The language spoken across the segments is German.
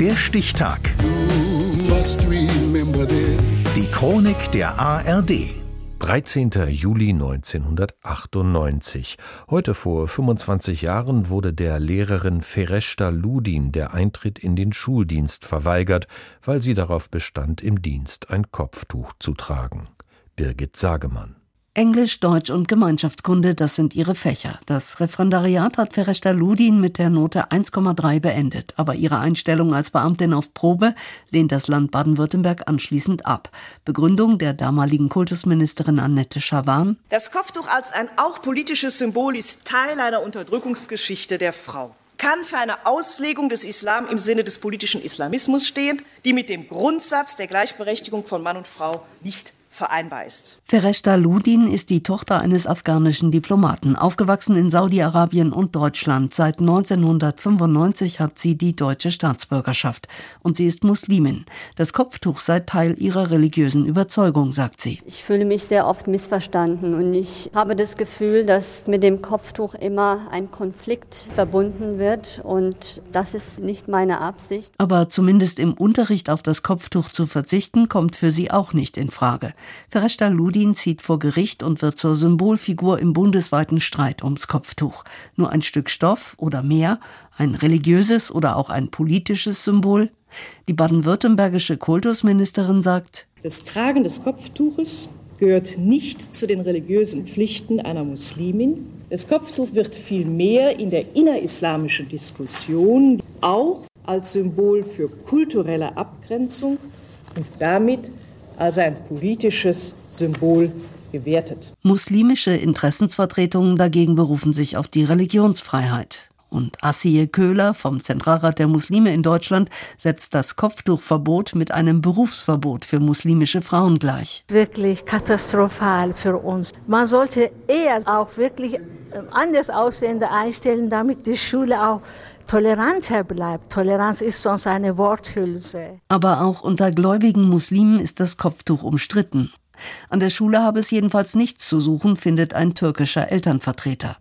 Der Stichtag. Die Chronik der ARD. 13. Juli 1998. Heute vor 25 Jahren wurde der Lehrerin Fereshta Ludin der Eintritt in den Schuldienst verweigert, weil sie darauf bestand, im Dienst ein Kopftuch zu tragen. Birgit Sagemann. Englisch, Deutsch und Gemeinschaftskunde, das sind ihre Fächer. Das Referendariat hat Fereshta Ludin mit der Note 1,3 beendet. Aber ihre Einstellung als Beamtin auf Probe lehnt das Land Baden-Württemberg anschließend ab. Begründung der damaligen Kultusministerin Annette Schawan. Das Kopftuch als ein auch politisches Symbol ist Teil einer Unterdrückungsgeschichte der Frau kann für eine Auslegung des Islam im Sinne des politischen Islamismus stehen, die mit dem Grundsatz der Gleichberechtigung von Mann und Frau nicht vereinbar ist. Fereshta Ludin ist die Tochter eines afghanischen Diplomaten, aufgewachsen in Saudi-Arabien und Deutschland. Seit 1995 hat sie die deutsche Staatsbürgerschaft und sie ist Muslimin. Das Kopftuch sei Teil ihrer religiösen Überzeugung, sagt sie. Ich fühle mich sehr oft missverstanden und ich habe das Gefühl, dass mit dem Kopftuch immer ein Konflikt verbunden wird und das ist nicht meine Absicht. Aber zumindest im Unterricht auf das Kopftuch zu verzichten, kommt für sie auch nicht in Frage. Fereshta Ludin zieht vor Gericht und wird zur Symbolfigur im bundesweiten Streit ums Kopftuch. Nur ein Stück Stoff oder mehr, ein religiöses oder auch ein politisches Symbol? Die baden-württembergische Kultusministerin sagt, das Tragen des Kopftuches gehört nicht zu den religiösen Pflichten einer Muslimin. Das Kopftuch wird vielmehr in der innerislamischen Diskussion auch als Symbol für kulturelle Abgrenzung und damit als ein politisches Symbol gewertet. Muslimische Interessensvertretungen dagegen berufen sich auf die Religionsfreiheit. Und Asiye Köhler vom Zentralrat der Muslime in Deutschland setzt das Kopftuchverbot mit einem Berufsverbot für muslimische Frauen gleich. Wirklich katastrophal für uns. Man sollte eher auch wirklich äh, anders Aussehende einstellen, damit die Schule auch toleranter bleibt. Toleranz ist sonst eine Worthülse. Aber auch unter gläubigen Muslimen ist das Kopftuch umstritten. An der Schule habe es jedenfalls nichts zu suchen, findet ein türkischer Elternvertreter.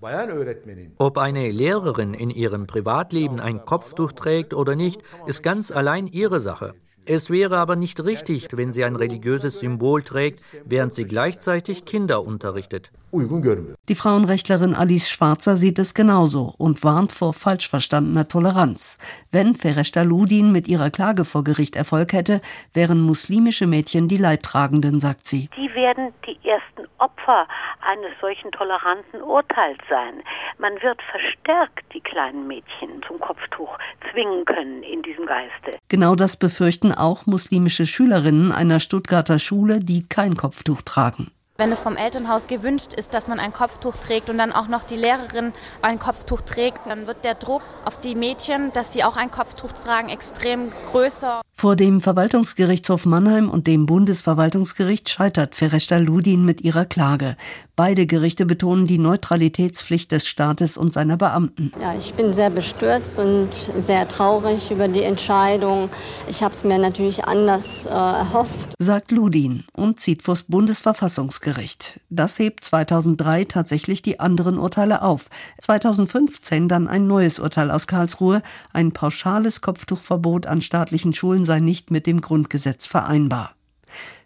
Ob eine Lehrerin in ihrem Privatleben ein Kopftuch trägt oder nicht, ist ganz allein ihre Sache. Es wäre aber nicht richtig, wenn sie ein religiöses Symbol trägt, während sie gleichzeitig Kinder unterrichtet. Die Frauenrechtlerin Alice Schwarzer sieht es genauso und warnt vor falsch verstandener Toleranz. Wenn Fereshta Ludin mit ihrer Klage vor Gericht Erfolg hätte, wären muslimische Mädchen die Leidtragenden, sagt sie. Die werden die ersten Opfer eines solchen toleranten Urteils sein. Man wird verstärkt die kleinen Mädchen zum Kopftuch zwingen können in diesem Geiste. Genau das befürchten auch muslimische Schülerinnen einer Stuttgarter Schule, die kein Kopftuch tragen. Wenn es vom Elternhaus gewünscht ist, dass man ein Kopftuch trägt und dann auch noch die Lehrerin ein Kopftuch trägt, dann wird der Druck auf die Mädchen, dass sie auch ein Kopftuch tragen, extrem größer. Vor dem Verwaltungsgerichtshof Mannheim und dem Bundesverwaltungsgericht scheitert Fereshta Ludin mit ihrer Klage. Beide Gerichte betonen die Neutralitätspflicht des Staates und seiner Beamten. Ja, ich bin sehr bestürzt und sehr traurig über die Entscheidung. Ich habe es mir natürlich anders äh, erhofft. Sagt Ludin und zieht vors Bundesverfassungsgericht. Das hebt 2003 tatsächlich die anderen Urteile auf. 2015 dann ein neues Urteil aus Karlsruhe, ein pauschales Kopftuchverbot an staatlichen Schulen sei nicht mit dem Grundgesetz vereinbar.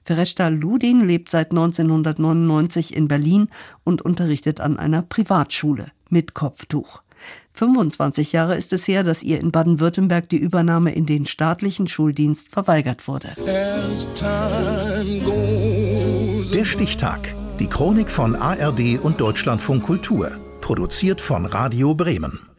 Fereshta Ludin lebt seit 1999 in Berlin und unterrichtet an einer Privatschule mit Kopftuch. 25 Jahre ist es her, dass ihr in Baden-Württemberg die Übernahme in den staatlichen Schuldienst verweigert wurde. Der Stichtag. Die Chronik von ARD und Deutschlandfunk Kultur. Produziert von Radio Bremen.